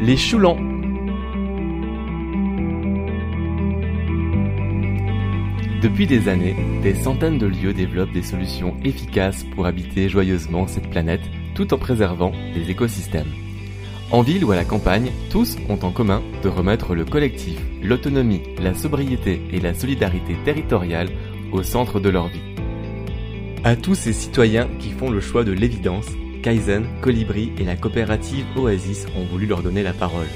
Les Choulans. Depuis des années, des centaines de lieux développent des solutions efficaces pour habiter joyeusement cette planète tout en préservant les écosystèmes. En ville ou à la campagne, tous ont en commun de remettre le collectif, l'autonomie, la sobriété et la solidarité territoriale au centre de leur vie. À tous ces citoyens qui font le choix de l'évidence, Kaizen, Colibri et la coopérative Oasis ont voulu leur donner la parole.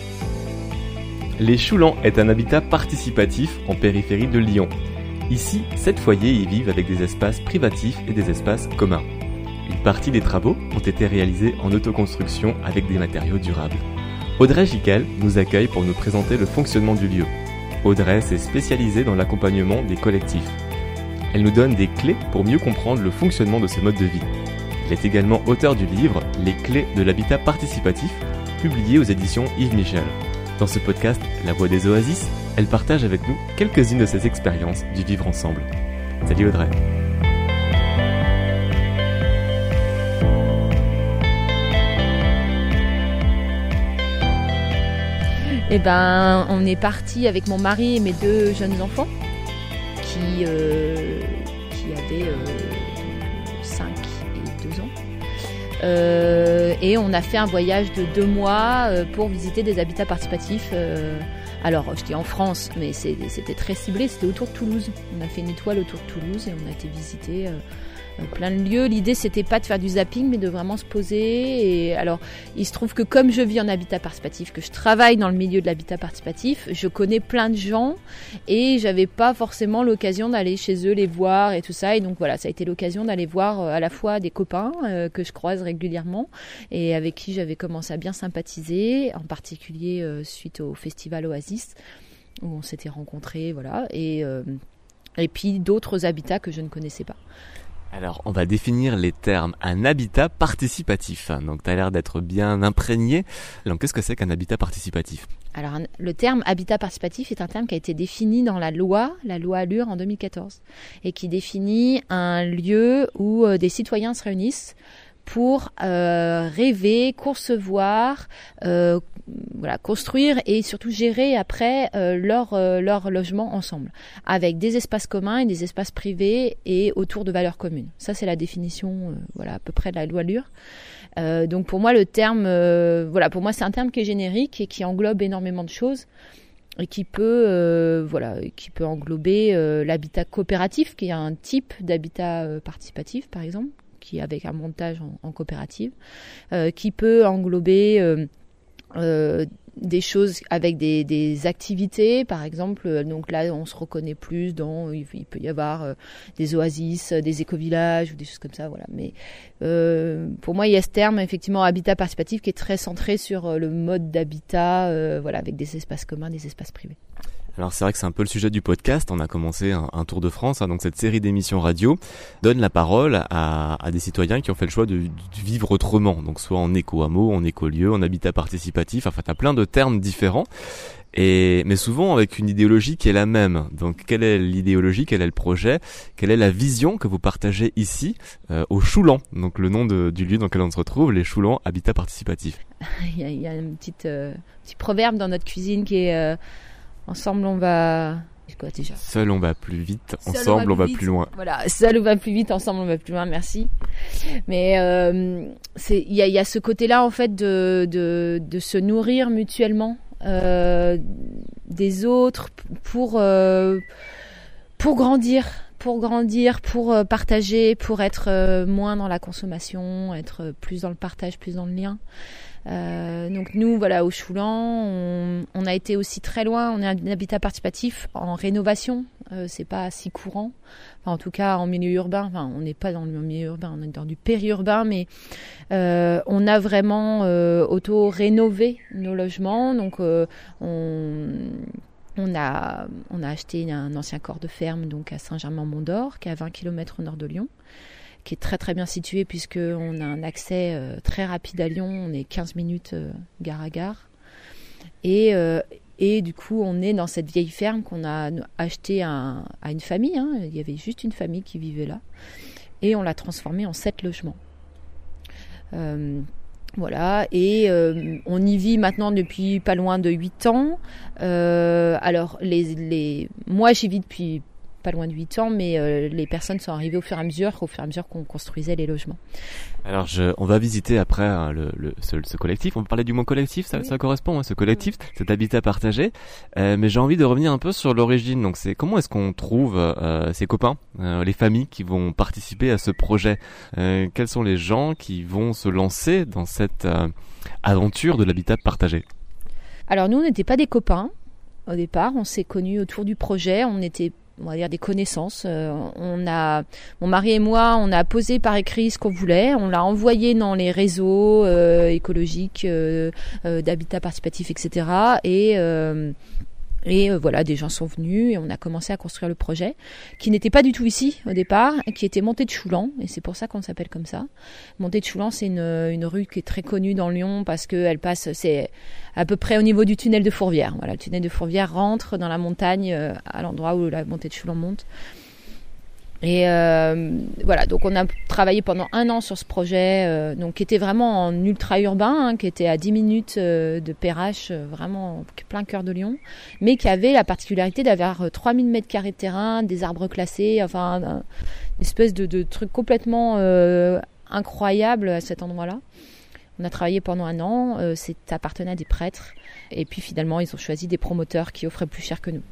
Les Choulans est un habitat participatif en périphérie de Lyon. Ici, sept foyers y vivent avec des espaces privatifs et des espaces communs. Une partie des travaux ont été réalisés en autoconstruction avec des matériaux durables. Audrey Gical nous accueille pour nous présenter le fonctionnement du lieu. Audrey s'est spécialisée dans l'accompagnement des collectifs. Elle nous donne des clés pour mieux comprendre le fonctionnement de ce mode de vie. Elle est également auteur du livre Les clés de l'habitat participatif, publié aux éditions Yves Michel. Dans ce podcast, La Voix des Oasis, elle partage avec nous quelques-unes de ses expériences du vivre ensemble. Salut Audrey. Eh ben, on est parti avec mon mari et mes deux jeunes enfants qui, euh, qui avaient 5 2 ans. Euh, et on a fait un voyage de deux mois euh, pour visiter des habitats participatifs. alors, je dis en France, mais c'était très ciblé, c'était autour de Toulouse. On a fait une étoile autour de Toulouse et on a été visiter euh, plein de lieux. L'idée, c'était pas de faire du zapping, mais de vraiment se poser. Et alors, il se trouve que comme je vis en habitat participatif, que je travaille dans le milieu de l'habitat participatif, je connais plein de gens et j'avais pas forcément l'occasion d'aller chez eux les voir et tout ça. Et donc voilà, ça a été l'occasion d'aller voir euh, à la fois des copains euh, que je croise régulièrement et avec qui j'avais commencé à bien sympathiser, en particulier suite au festival Oasis où on s'était rencontrés, voilà, et et puis d'autres habitats que je ne connaissais pas. Alors, on va définir les termes. Un habitat participatif. Donc, tu as l'air d'être bien imprégné. Donc, qu'est-ce que c'est qu'un habitat participatif? Alors, le terme habitat participatif est un terme qui a été défini dans la loi, la loi Allure en 2014, et qui définit un lieu où euh, des citoyens se réunissent pour euh, rêver, concevoir, euh, construire et surtout gérer après euh, leur, euh, leur logement ensemble, avec des espaces communs et des espaces privés et autour de valeurs communes. Ça, c'est la définition, euh, voilà, à peu près de la loi Lure. donc pour moi, le terme, voilà, pour moi, c'est un terme qui est générique et qui englobe énormément de choses et qui peut, voilà, qui peut englober l'habitat coopératif, qui est un type d'habitat participatif, par exemple, qui avec un montage en coopérative, qui peut englober euh, des choses avec des, activités, par exemple. Donc là, on se reconnaît plus dans. Il, peut y avoir euh, des oasis, des écovillages ou des choses comme ça. Voilà. Mais euh, pour moi, il y a ce terme effectivement habitat participatif qui est très centré sur euh, le mode d'habitat, euh, voilà, avec des espaces communs, des espaces privés. Alors c'est vrai que c'est un peu le sujet du podcast. On a commencé un, tour de France, hein, donc cette série d'émissions radio donne la parole à, des citoyens qui ont fait le choix de, vivre autrement, donc soit en éco-hameau, en éco-lieu, en habitat participatif. Enfin, t'as plein de termes différents. Et, mais souvent avec une idéologie qui est la même. Donc, quelle est l'idéologie, quel est le projet, quelle est la vision que vous partagez ici euh, au Choulan, donc le nom du lieu dans lequel on se retrouve, les Choulans Habitat Participatif. il, y a, un euh, petit proverbe dans notre cuisine qui est euh, Ensemble, on va. Quoi, déjà Seul, on va plus vite. ensemble, on va, plus, loin. Voilà, seul, on va plus vite. Ensemble, on va plus loin. Merci. Mais euh, il y a, y a, ce côté-là, en fait, de, de, de, se nourrir mutuellement euh, des autres pour, euh, pour grandir pour grandir, pour euh, partager, pour être euh, moins dans la consommation, être plus dans le partage, plus dans le lien. Euh, donc nous, voilà, au Choulan, on, a été aussi très loin. On est un habitat participatif en rénovation. Euh, c'est pas si courant. en tout cas, en milieu urbain. Enfin, on n'est pas dans le milieu urbain, on est dans du périurbain, mais euh, on a vraiment euh, auto-rénové nos logements. Donc on on a, acheté un ancien corps de ferme donc à Saint-Germain-Mont-d'Or, qui est à 20 km au nord de Lyon qui est très très bien situé puisqu'on a un accès euh, très rapide à Lyon, on est 15 minutes euh, gare à gare. Et, euh, et du coup, on est dans cette vieille ferme qu'on a achetée à, une famille. Hein. Il y avait juste une famille qui vivait là. Et on l'a transformée en sept logements. Voilà, et euh, on y vit maintenant depuis pas loin de 8 ans. Euh, alors, les, les... moi j'y vis depuis pas loin de 8 ans, mais euh, les personnes sont arrivées au fur et à mesure, au fur et à mesure qu'on construisait les logements. Alors, je, on va visiter après hein, le, le, ce, ce, collectif. On peut parler du mot collectif, ça, ça correspond, hein, ce collectif, cet habitat partagé. Euh, mais j'ai envie de revenir un peu sur l'origine. Donc, c'est comment est-ce qu'on trouve euh, ses copains, euh, les familles qui vont participer à ce projet? Quels sont les gens qui vont se lancer dans cette aventure de l'habitat partagé? Alors, nous, on n'était pas des copains au départ. On s'est connus autour du projet. On était on va dire des connaissances. Euh, on a, mon mari et moi, on a posé par écrit ce qu'on voulait, on l'a envoyé dans les réseaux euh, écologiques, euh, d'habitat participatif, etc. Et et euh, voilà, des gens sont venus et on a commencé à construire le projet, qui n'était pas du tout ici au départ, qui était Montée de Choulan, et c'est pour ça qu'on s'appelle comme ça. Montée de Choulan, c'est une, une, rue qui est très connue dans Lyon parce qu'elle passe, c'est à peu près au niveau du tunnel de Fourvière. Voilà, le tunnel de Fourvière rentre dans la montagne euh, à l'endroit où la Montée de Choulan monte. Et euh, voilà, donc on a travaillé pendant un an sur ce projet, euh, donc qui était vraiment en ultra urbain, hein, qui était à 10 minutes euh, de Perrache, euh, vraiment plein cœur de Lyon, mais qui avait la particularité d'avoir 3000 mètres carrés de terrain, des arbres classés, enfin une espèce de, de truc complètement incroyable à cet endroit-là. On a travaillé pendant un an, c'est appartenait à des prêtres, et puis finalement ils ont choisi des promoteurs qui offraient plus cher que nous.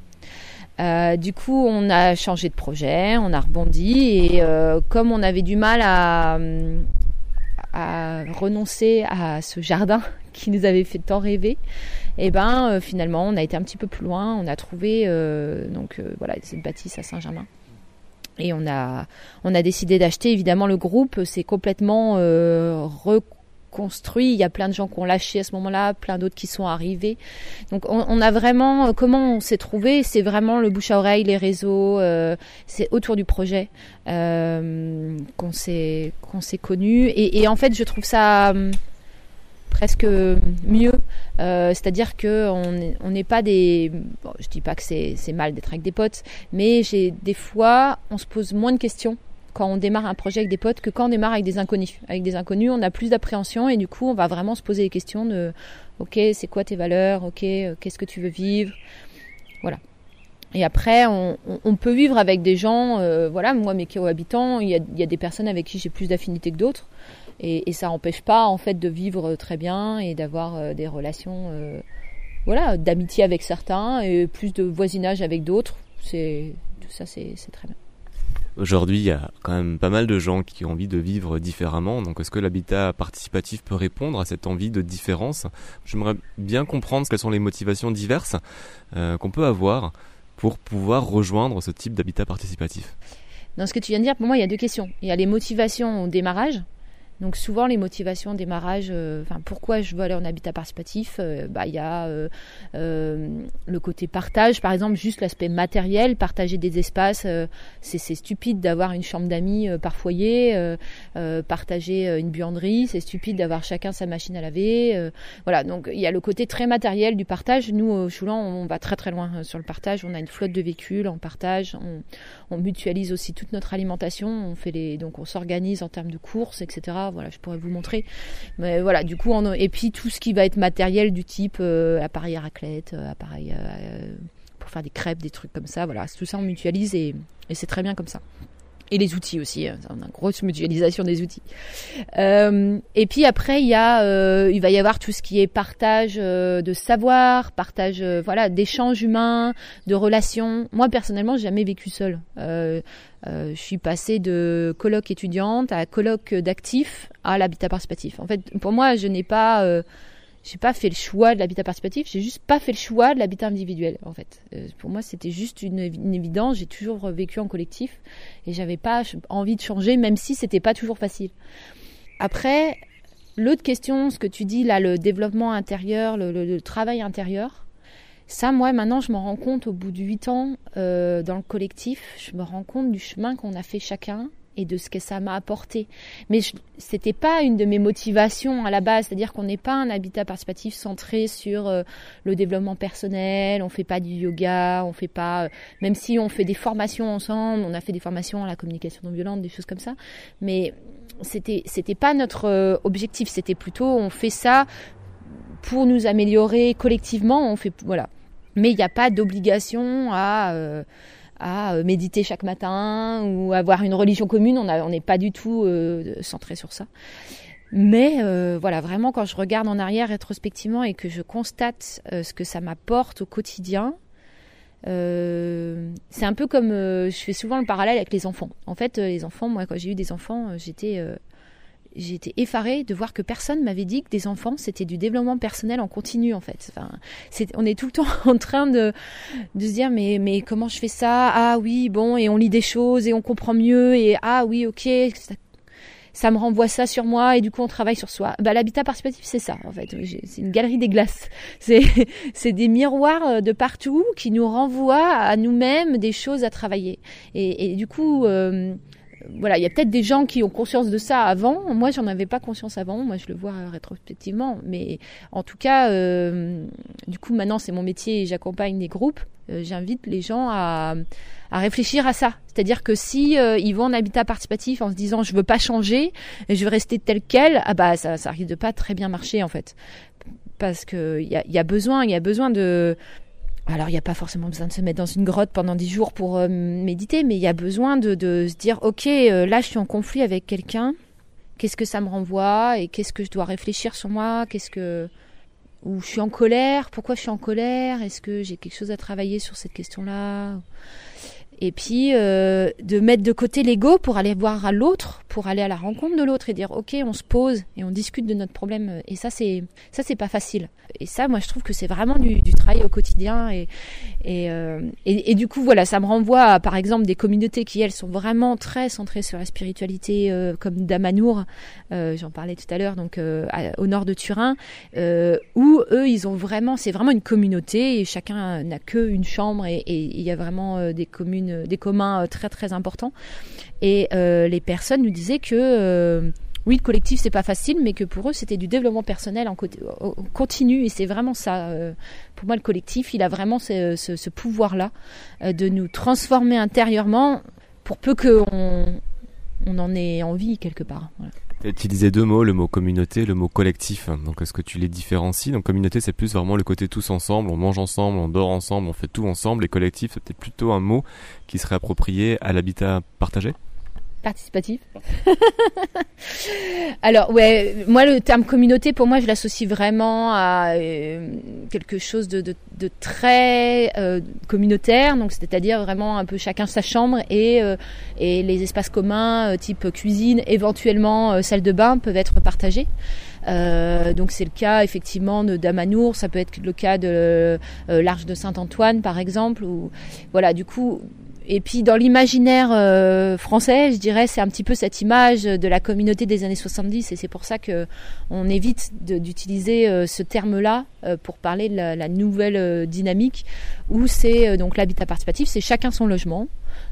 Euh, du coup, on a changé de projet, on a rebondi et euh, comme on avait du mal à, renoncer à ce jardin qui nous avait fait tant rêver, et eh ben euh, finalement on a été un petit peu plus loin, on a trouvé donc voilà cette bâtisse à Saint-Germain. Et on a, on a décidé d'acheter. Évidemment, le groupe s'est complètement euh, construit. Il y a plein de gens qui ont lâché à ce moment-là, plein d'autres qui sont arrivés. Donc on, a vraiment euh, comment on s'est trouvé, c'est vraiment le bouche à oreille, les réseaux, euh, c'est autour du projet euh, qu'on s'est qu'on s'est connu. Et, en fait, je trouve ça hum, presque mieux. C'est-à-dire que on n'est pas des. Bon, je dis pas que c'est mal d'être avec des potes, mais j'ai des fois on se pose moins de questions quand on démarre un projet avec des potes que quand on démarre avec des inconnus. Avec des inconnus, on a plus d'appréhension et du coup, on va vraiment se poser les questions de OK, c'est quoi tes valeurs? OK, euh, qu'est-ce que tu veux vivre? Voilà. Et après, on, peut vivre avec des gens, euh, voilà, moi, mes co-habitants, il y a, des personnes avec qui j'ai plus d'affinité que d'autres. Et, ça n'empêche pas, en fait, de vivre très bien et d'avoir euh, des relations, euh, voilà, d'amitié avec certains et plus de voisinage avec d'autres. C'est, tout ça, c'est très bien. Aujourd'hui, il y a quand même pas mal de gens qui ont envie de vivre différemment. Donc, est-ce que l'habitat participatif peut répondre à cette envie de différence? J'aimerais bien comprendre quelles sont les motivations diverses euh, qu'on peut avoir pour pouvoir rejoindre ce type d'habitat participatif. Dans ce que tu viens de dire, pour moi, il y a deux questions. Il y a les motivations au démarrage, donc souvent les motivations démarrage, euh, enfin pourquoi je veux aller en habitat participatif, euh, bah il y a euh, euh le côté partage, par exemple juste l'aspect matériel, partager des espaces, euh, c'est stupide d'avoir une chambre d'amis par foyer, partager une buanderie, c'est stupide d'avoir chacun sa machine à laver, voilà. Donc il y a le côté très matériel du partage. Nous au Choulan on va très très loin sur le partage, on a une flotte de véhicules en partage, on, on mutualise aussi toute notre alimentation, on fait les donc on s'organise en termes de courses etc voilà, je pourrais vous montrer. Mais voilà, du coup, et puis tout ce qui va être matériel du type euh, appareil à raclette, euh, appareil euh, pour faire des crêpes, des trucs comme ça. Voilà, tout ça on mutualise et c'est très bien comme ça et les outils aussi. Hein. On a une grosse mutualisation des outils. Euh, et puis après, il y a, euh, il va y avoir tout ce qui est partage euh, de savoir, partage, voilà, d'échanges humains, de relations. Moi personnellement, j'ai jamais vécu seule. je suis passée de colloque étudiante à colloque d'actifs à l'habitat participatif. En fait, pour moi, je n'ai pas j'ai pas fait le choix de l'habitat participatif, j'ai juste pas fait le choix de l'habitat individuel en fait. Euh, pour moi, c'était juste une, évidence. J'ai toujours vécu en collectif et j'avais pas envie de changer, même si c'était pas toujours facile. Après, l'autre question, ce que tu dis là, le développement intérieur, le, travail intérieur, ça, moi, maintenant, je me rends compte au bout de huit ans euh, dans le collectif, je me rends compte du chemin qu'on a fait chacun et de ce que ça m'a apporté. Mais c'était pas une de mes motivations à la base, c'est-à-dire qu'on n'est pas un habitat participatif centré sur euh, le développement personnel, on fait pas du yoga, on fait pas, euh, même si on fait des formations ensemble, on a fait des formations à la communication non violente, des choses comme ça, mais c'était c'était pas notre objectif. C'était plutôt on fait ça pour nous améliorer collectivement. On fait voilà. Mais il n'y a pas d'obligation à à méditer chaque matin ou avoir une religion commune. On n'est pas du tout centré sur ça. Mais euh, voilà, vraiment, quand je regarde en arrière rétrospectivement et que je constate euh, ce que ça m'apporte au quotidien, euh, c'est un peu comme je fais souvent le parallèle avec les enfants. En fait, les enfants, moi, quand j'ai eu des enfants, j'étais j'étais effarée de voir que personne m'avait dit que des enfants c'était du développement personnel en continu en fait. Enfin, on est tout le temps en train de, de se dire mais mais comment je fais ça? Ah oui bon et on lit des choses et on comprend mieux et ah oui ok ça me renvoie ça sur moi et du coup on travaille sur soi. Bah, l'habitat participatif c'est ça en fait, c'est une galerie des glaces. C'est c'est des miroirs euh, de partout qui nous renvoient à nous-mêmes des choses à travailler. Et, et du coup euh, voilà, il y a peut-être des gens qui ont conscience de ça avant. Moi, j'en avais pas conscience avant. Moi, je le vois rétrospectivement. Mais en tout cas, euh, du coup, maintenant, c'est mon métier et j'accompagne des groupes. Euh, j'invite les gens à, à, réfléchir à ça. C'est-à-dire que si euh, ils vont en habitat participatif en se disant je veux pas changer, je veux rester tel quel, ah bah ça, ça risque de pas très bien marcher en fait, parce que il y a, y a besoin, il y a besoin de alors, il n'y a pas forcément besoin de se mettre dans une grotte pendant dix jours pour euh, méditer, mais il y a besoin de, se dire, ok, euh, là, je suis en conflit avec quelqu'un. Qu'est-ce que ça me renvoie et qu'est-ce que je dois réfléchir sur moi? Qu'est-ce que ou je suis en colère? Pourquoi je suis en colère? Est-ce que j'ai quelque chose à travailler sur cette question-là? Et puis euh, de mettre de côté l'ego pour aller voir à l'autre, pour aller à la rencontre de l'autre et dire ok on se pose et on discute de notre problème. Et ça c'est ça c'est pas facile. Et ça moi je trouve que c'est vraiment du, du, travail au quotidien. Et et, euh, et, du coup voilà ça me renvoie à par exemple des communautés qui elles sont vraiment très centrées sur la spiritualité euh, comme Damanour j'en parlais tout à l'heure donc au nord de Turin où eux ils ont vraiment c'est vraiment une communauté et chacun n'a que une chambre et il y a vraiment des communes des communs euh, très très importants. Et euh, les personnes nous disaient que euh, oui, le collectif c'est pas facile, mais que pour eux c'était du développement personnel en continu et c'est vraiment ça. pour moi, le collectif, il a vraiment ce, pouvoir-là de nous transformer intérieurement pour peu qu'on on en ait envie quelque part. Utilisé deux mots, le mot communauté, le mot collectif. Donc est-ce que tu les différencies? Donc communauté, c'est plus vraiment le côté tous ensemble, on mange ensemble, on dort ensemble, on fait tout ensemble. Et collectif, c'est peut-être plutôt un mot qui serait approprié à l'habitat partagé? Participatif. Alors ouais, moi le terme communauté pour moi je l'associe vraiment à euh, quelque chose de, très euh, communautaire, donc c'est-à-dire vraiment un peu chacun sa chambre et euh, et les espaces communs type cuisine, éventuellement salle de bain peuvent être partagés. donc c'est le cas effectivement de Damanour, ça peut être le cas de l'Arche de Saint-Antoine par exemple. Voilà, du coup et puis dans l'imaginaire euh, français, je dirais, c'est un petit peu cette image de la communauté des années 70, et c'est pour ça que on évite d'utiliser euh, ce terme-là euh, pour parler de la, la nouvelle dynamique, où c'est donc l'habitat participatif, c'est chacun son logement,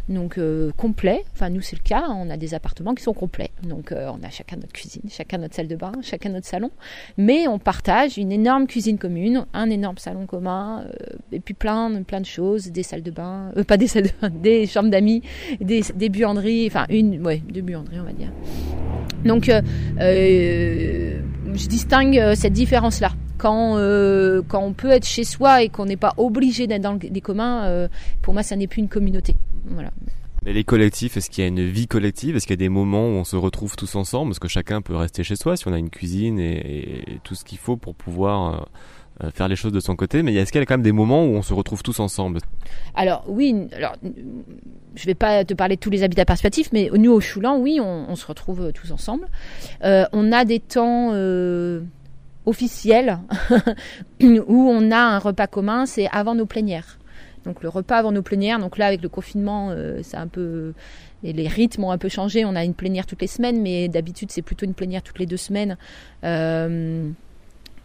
donc euh, complet. Enfin, nous, c'est le cas. On a des appartements qui sont complets. Donc, euh, on a chacun notre cuisine, chacun notre salle de bain, chacun notre salon. Mais on partage une énorme cuisine commune, un énorme salon commun, euh, et puis plein, plein de choses, des salles de bain, pas des salles de bain, des chambres d'amis, des, buanderies, enfin, une, ouais, deux buanderies, on va dire. Donc, je distingue cette différence-là quand quand on peut être chez soi et qu'on n'est pas obligé d'être dans les communs, pour moi ça n'est plus une communauté. Voilà. Mais les collectifs, est-ce qu'il y a une vie collective? Est-ce qu'il y a des moments où on se retrouve tous ensemble? Parce que chacun peut rester chez soi si on a une cuisine et, tout ce qu'il faut pour pouvoir euh, euh, faire les choses de son côté. Mais est-ce qu'il y a quand même des moments où on se retrouve tous ensemble? Alors oui, alors je vais pas te parler de tous les habitats participatifs, mais nous au Choulan, oui, on, se retrouve euh, tous ensemble. on a des temps officiels où on a un repas commun, c'est avant nos plénières. Donc le repas avant nos plénières. Donc là, avec le confinement, euh, c'est un peu les rythmes ont un peu changé. On a une plénière toutes les semaines, mais d'habitude c'est plutôt une plénière toutes les deux semaines. Euh,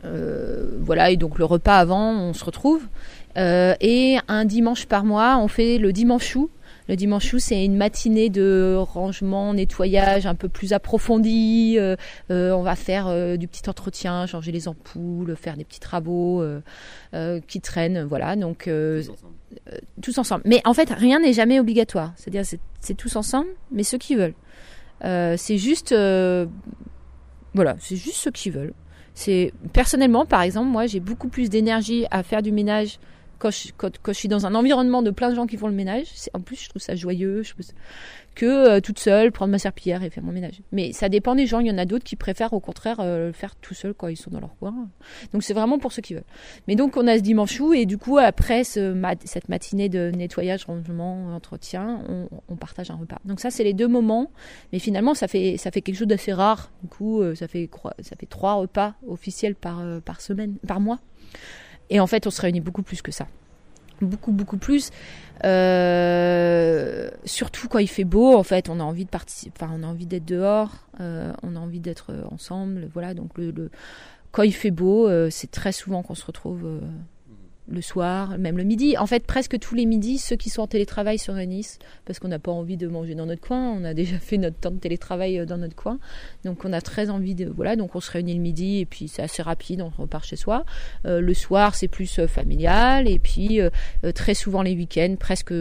euh, voilà, et donc le repas avant, on se retrouve. et un dimanche par mois, on fait le dimanche chou. Le dimanche c'est une matinée de rangement, nettoyage un peu plus approfondi. Euh, euh, on va faire euh, du petit entretien, changer les ampoules, faire des petits travaux qui traînent. Voilà, donc tous ensemble. Mais en fait, rien n'est jamais obligatoire. C'est-à-dire, c'est tous ensemble, mais ceux qui veulent. c'est juste, voilà, c'est juste ceux qui veulent. C'est personnellement, par exemple, moi, j'ai beaucoup plus d'énergie à faire du ménage quand je, suis dans un environnement de plein de gens qui font le ménage. En plus, je trouve ça joyeux. Je que euh, toute seule prendre ma serpillière et faire mon ménage. Mais ça dépend des gens. Il y en a d'autres qui préfèrent au contraire euh, le faire tout seul quand ils sont dans leur coin. Donc c'est vraiment pour ceux qui veulent. Mais donc on a ce dimanche où et du coup après ce cette matinée de nettoyage, rangement, entretien, on, on partage un repas. Donc ça c'est les deux moments. Mais finalement ça fait ça fait quelque chose d'assez rare. Du coup euh, ça fait ça fait trois repas officiels par par semaine, par mois. Et en fait on se réunit beaucoup plus que ça beaucoup beaucoup plus. Euh, surtout quand il fait beau, en fait, on a envie de participer, enfin, on a envie d'être dehors, euh, on a envie d'être ensemble, voilà. Donc le, quand il fait beau, euh, c'est très souvent qu'on se retrouve le soir, même le midi. En fait, presque tous les midis, ceux qui sont en télétravail se réunissent parce qu'on n'a pas envie de manger dans notre coin. On a déjà fait notre temps de télétravail euh, dans notre coin. Donc, on a très envie de. Voilà, donc on se réunit le midi et puis c'est assez rapide, on repart chez soi. Euh, le soir, c'est plus euh, familial et puis très souvent les week-ends, presque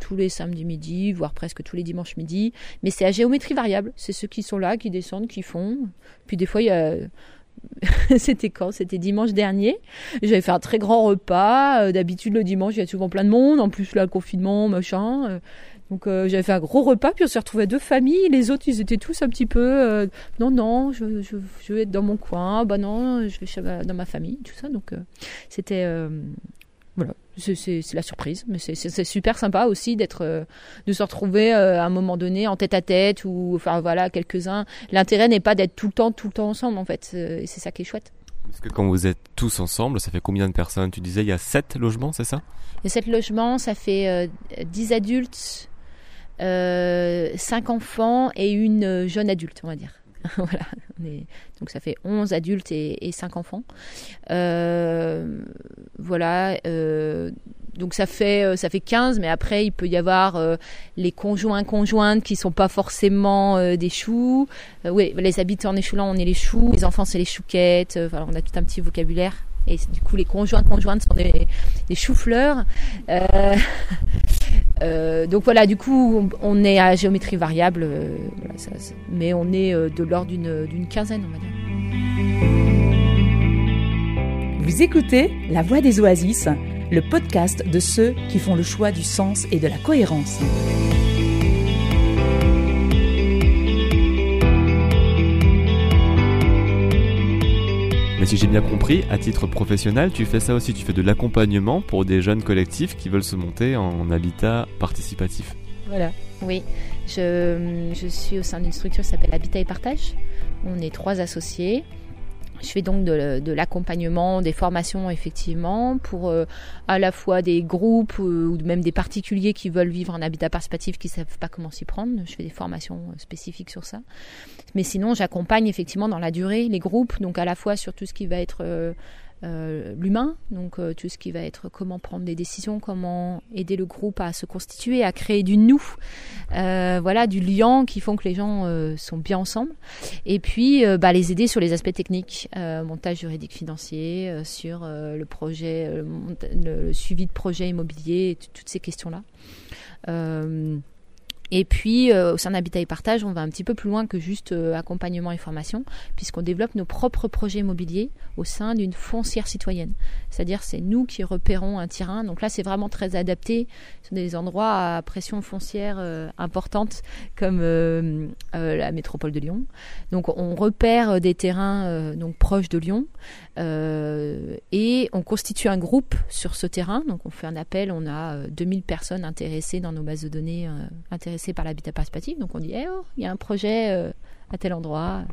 tous les samedis midi, voire presque tous les dimanches midi. Mais c'est à géométrie variable. C'est ceux qui sont là, qui descendent, qui font. Puis des fois, il y a c'était quand? C'était dimanche dernier. J'avais fait un très grand repas. Euh, d'habitude, le dimanche, il y a souvent plein de monde. En plus, là, le confinement, machin. Euh, donc, euh, j'avais fait un gros repas. Puis, on s'est retrouvés deux familles. Les autres, ils étaient tous un petit peu. non, non, je, je, vais être dans mon coin. Bah non, je vais dans ma famille, tout ça. Donc, c'était voilà, c'est la surprise, mais c'est super sympa aussi d'être, euh, de se retrouver euh, à un moment donné en tête à tête ou enfin voilà quelques uns. L'intérêt n'est pas d'être tout le temps, tout le temps ensemble en fait, euh, et c'est ça qui est chouette. Parce que quand vous êtes tous ensemble, ça fait combien de personnes? Tu disais il y a sept logements, c'est ça? Il y a sept logements, ça fait 10 adultes, 5 enfants et une jeune adulte, on va dire. voilà, donc ça fait 11 adultes et, et 5 enfants. Euh, voilà, euh, donc ça fait euh, ça fait 15 mais après il peut y avoir les conjoints conjointes qui sont pas forcément des choux. oui, les habitants échoulant on est les choux, les enfants c'est les chouquettes. voilà, on a tout un petit vocabulaire. Et du coup, les conjoints conjointes sont des, des choux-fleurs. Euh, euh, donc voilà, du coup, on est à géométrie variable, euh, mais on est de l'ordre d'une quinzaine, on va dire. Vous écoutez La Voix des Oasis, le podcast de ceux qui font le choix du sens et de la cohérence. Mais si j'ai bien compris, à titre professionnel, tu fais ça aussi, tu fais de l'accompagnement pour des jeunes collectifs qui veulent se monter en habitat participatif. Voilà, oui. Je, je suis au sein d'une structure qui s'appelle Habitat et Partage. On est trois associés. Je fais donc de, l'accompagnement, des formations effectivement pour euh, à la fois des groupes euh, ou même des particuliers qui veulent vivre en habitat participatif qui ne savent pas comment s'y prendre. Je fais des formations euh, spécifiques sur ça. Mais sinon, j'accompagne effectivement dans la durée les groupes, donc à la fois sur tout ce qui va être euh, l'humain, donc euh, tout ce qui va être comment prendre des décisions, comment aider le groupe à se constituer, à créer du nous, euh, voilà, du lien qui font que les gens sont bien ensemble. Et puis, bah, les aider sur les aspects techniques, montage juridique financier, sur le projet, le, suivi de projet immobilier, toutes ces questions-là. Et puis, euh, au sein d'Habitat et Partage, on va un petit peu plus loin que juste euh, accompagnement et formation, puisqu'on développe nos propres projets immobiliers au sein d'une foncière citoyenne. C'est-à-dire, c'est nous qui repérons un terrain. Donc là, c'est vraiment très adapté sur des endroits à pression foncière euh, importante, comme la métropole de Lyon. Donc, on repère des terrains donc proches de Lyon et on constitue un groupe sur ce terrain. Donc, on fait un appel. On a 2000 personnes intéressées dans nos bases de données intéressées par l'habitat participatif. Donc on dit, eh oh, il y a un projet euh, à tel endroit.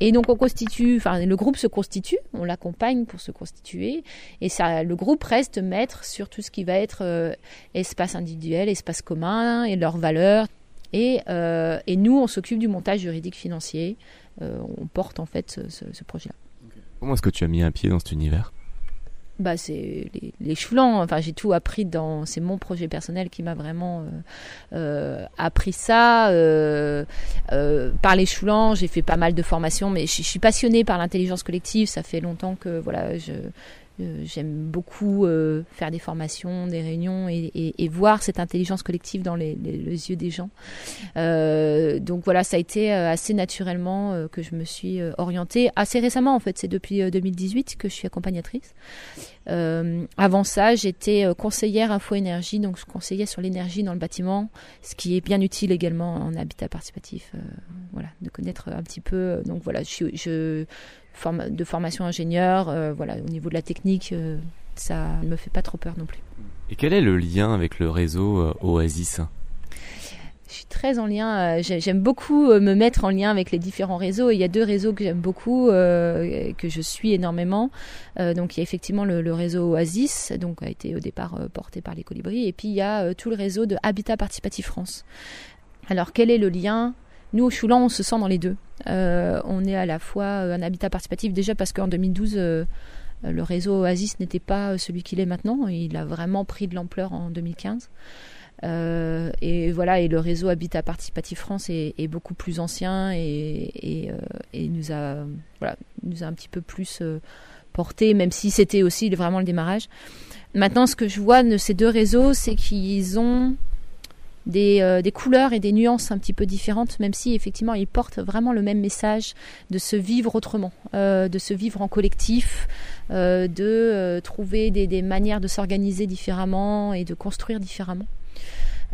Et donc on constitue, enfin le groupe se constitue, on l'accompagne pour se constituer, et ça, le groupe reste maître sur tout ce qui va être euh, espace individuel, espace commun et leurs valeurs. Et, euh, et nous, on s'occupe du montage juridique financier. on porte en fait ce, ce projet-là. Comment est-ce que tu as mis un pied dans cet univers? Bah, c'est les. Enfin, j'ai tout appris dans. C'est mon projet personnel qui m'a vraiment euh, euh appris ça. Euh, euh, par les j'ai fait pas mal de formations, mais je, suis passionnée par l'intelligence collective. Ça fait longtemps que voilà, je j'aime beaucoup euh, faire des formations, des réunions et, voir cette intelligence collective dans les, yeux des gens. Euh, donc voilà, ça a été assez naturellement que je me suis orientée. Assez récemment, en fait, c'est depuis 2018 que je suis accompagnatrice. avant ça, j'étais conseillère info-énergie, donc je conseillais sur l'énergie dans le bâtiment, ce qui est bien utile également en habitat participatif. voilà, de connaître un petit peu. Donc voilà, je, je de formation ingénieur, euh, voilà, au niveau de la technique, euh, ça ne me fait pas trop peur non plus. Et quel est le lien avec le réseau euh, Oasis? Je suis très en lien. j'aime beaucoup me mettre en lien avec les différents réseaux. il y a deux réseaux que j'aime beaucoup, que je suis énormément. donc il y a effectivement le, réseau Oasis, donc a été au départ porté par les Colibris, et puis il y a tout le réseau de Habitat Participatif France. Alors quel est le lien? Nous, au Choulan, on se sent dans les deux. Euh, on est à la fois euh, un habitat participatif, déjà parce qu'en 2012, euh, le réseau Oasis n'était pas celui qu'il est maintenant. Il a vraiment pris de l'ampleur en 2015. et voilà, et le réseau Habitat Participatif France est, beaucoup plus ancien et, nous a voilà, nous a un petit peu plus porté, même si c'était aussi vraiment le démarrage. Maintenant, ce que je vois de ces deux réseaux, c'est qu'ils ont euh, des, couleurs et des nuances un petit peu différentes, même si effectivement ils portent vraiment le même message de se vivre autrement, euh, de se vivre en collectif, euh, de trouver des, manières de s'organiser différemment et de construire différemment.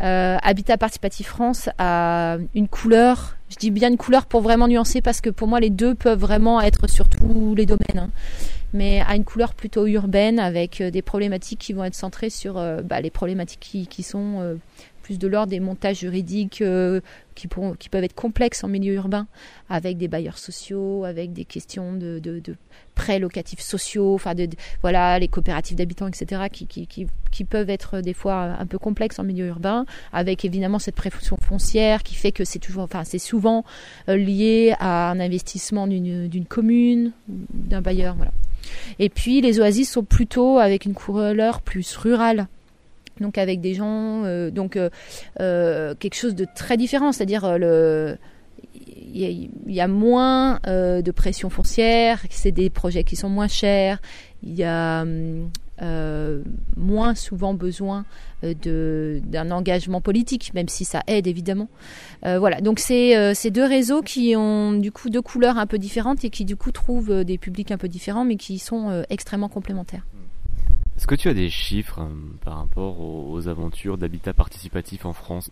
Habitat Participatif France a une couleur, je dis bien une couleur pour vraiment nuancer parce que pour moi les deux peuvent vraiment être sur tous les domaines. Hein. mais a une couleur plutôt urbaine avec des problématiques qui vont être centrées sur bah, les problématiques qui, qui sont plus de l'ordre des montages juridiques euh, qui, peuvent être complexes en milieu urbain, avec des bailleurs sociaux, avec des questions de, prêts locatifs sociaux, enfin de, voilà les coopératives d'habitants, etc., qui, peuvent être des fois un peu complexes en milieu urbain, avec évidemment cette pression foncière qui fait que c'est toujours, enfin c'est souvent euh, lié à un investissement d'une commune, d'un bailleur, voilà. Et puis les oasis sont plutôt avec une couleur plus rurale donc avec des gens, euh, donc euh, euh, quelque chose de très différent, c'est-à-dire il y, a moins de pression foncière, c'est des projets qui sont moins chers, il y a moins souvent besoin d'un engagement politique, même si ça aide évidemment. voilà, donc c'est ces deux réseaux qui ont du coup deux couleurs un peu différentes et qui du coup trouvent des publics un peu différents, mais qui sont extrêmement complémentaires. Est-ce que tu as des chiffres euh, par rapport aux, aventures d'habitat participatif en France?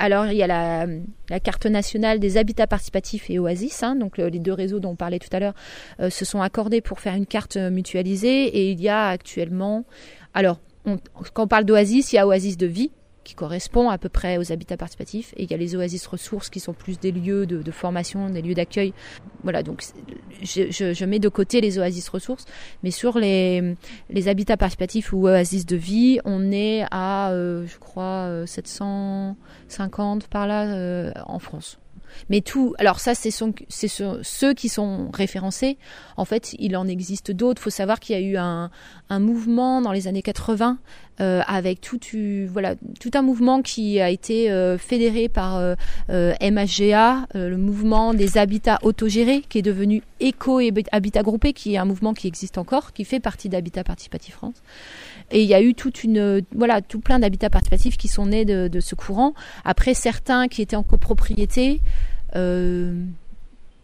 Alors, il y a la, carte nationale des habitats participatifs et Oasis. Hein, donc, les deux réseaux dont on parlait tout à l'heure euh, se sont accordés pour faire une carte mutualisée. Et il y a actuellement. Alors, quand on parle d'Oasis, il y a Oasis de vie, qui correspond à peu près aux habitats participatifs. Et il y a les oasis ressources qui sont plus des lieux de, formation, des lieux d'accueil. Voilà, donc je, mets de côté les oasis ressources, mais sur les, habitats participatifs ou oasis de vie, on est à, euh, je crois, 750 euh, par là euh, en France. Mais tout, alors ça, c'est ceux qui sont référencés. En fait, il en existe d'autres. Il faut savoir qu'il y a eu un, mouvement dans les années 80 euh, avec tout, voilà, tout un mouvement qui a été euh, fédéré par euh, MHGA, le mouvement des habitats autogérés, qui est devenu Éco et Habitat Groupé, qui est un mouvement qui existe encore, qui fait partie d'Habitat Participatif France. Et il y a eu toute une, voilà, tout plein d'habitats participatifs qui sont nés de, de, ce courant. Après, certains qui étaient en copropriété, euh,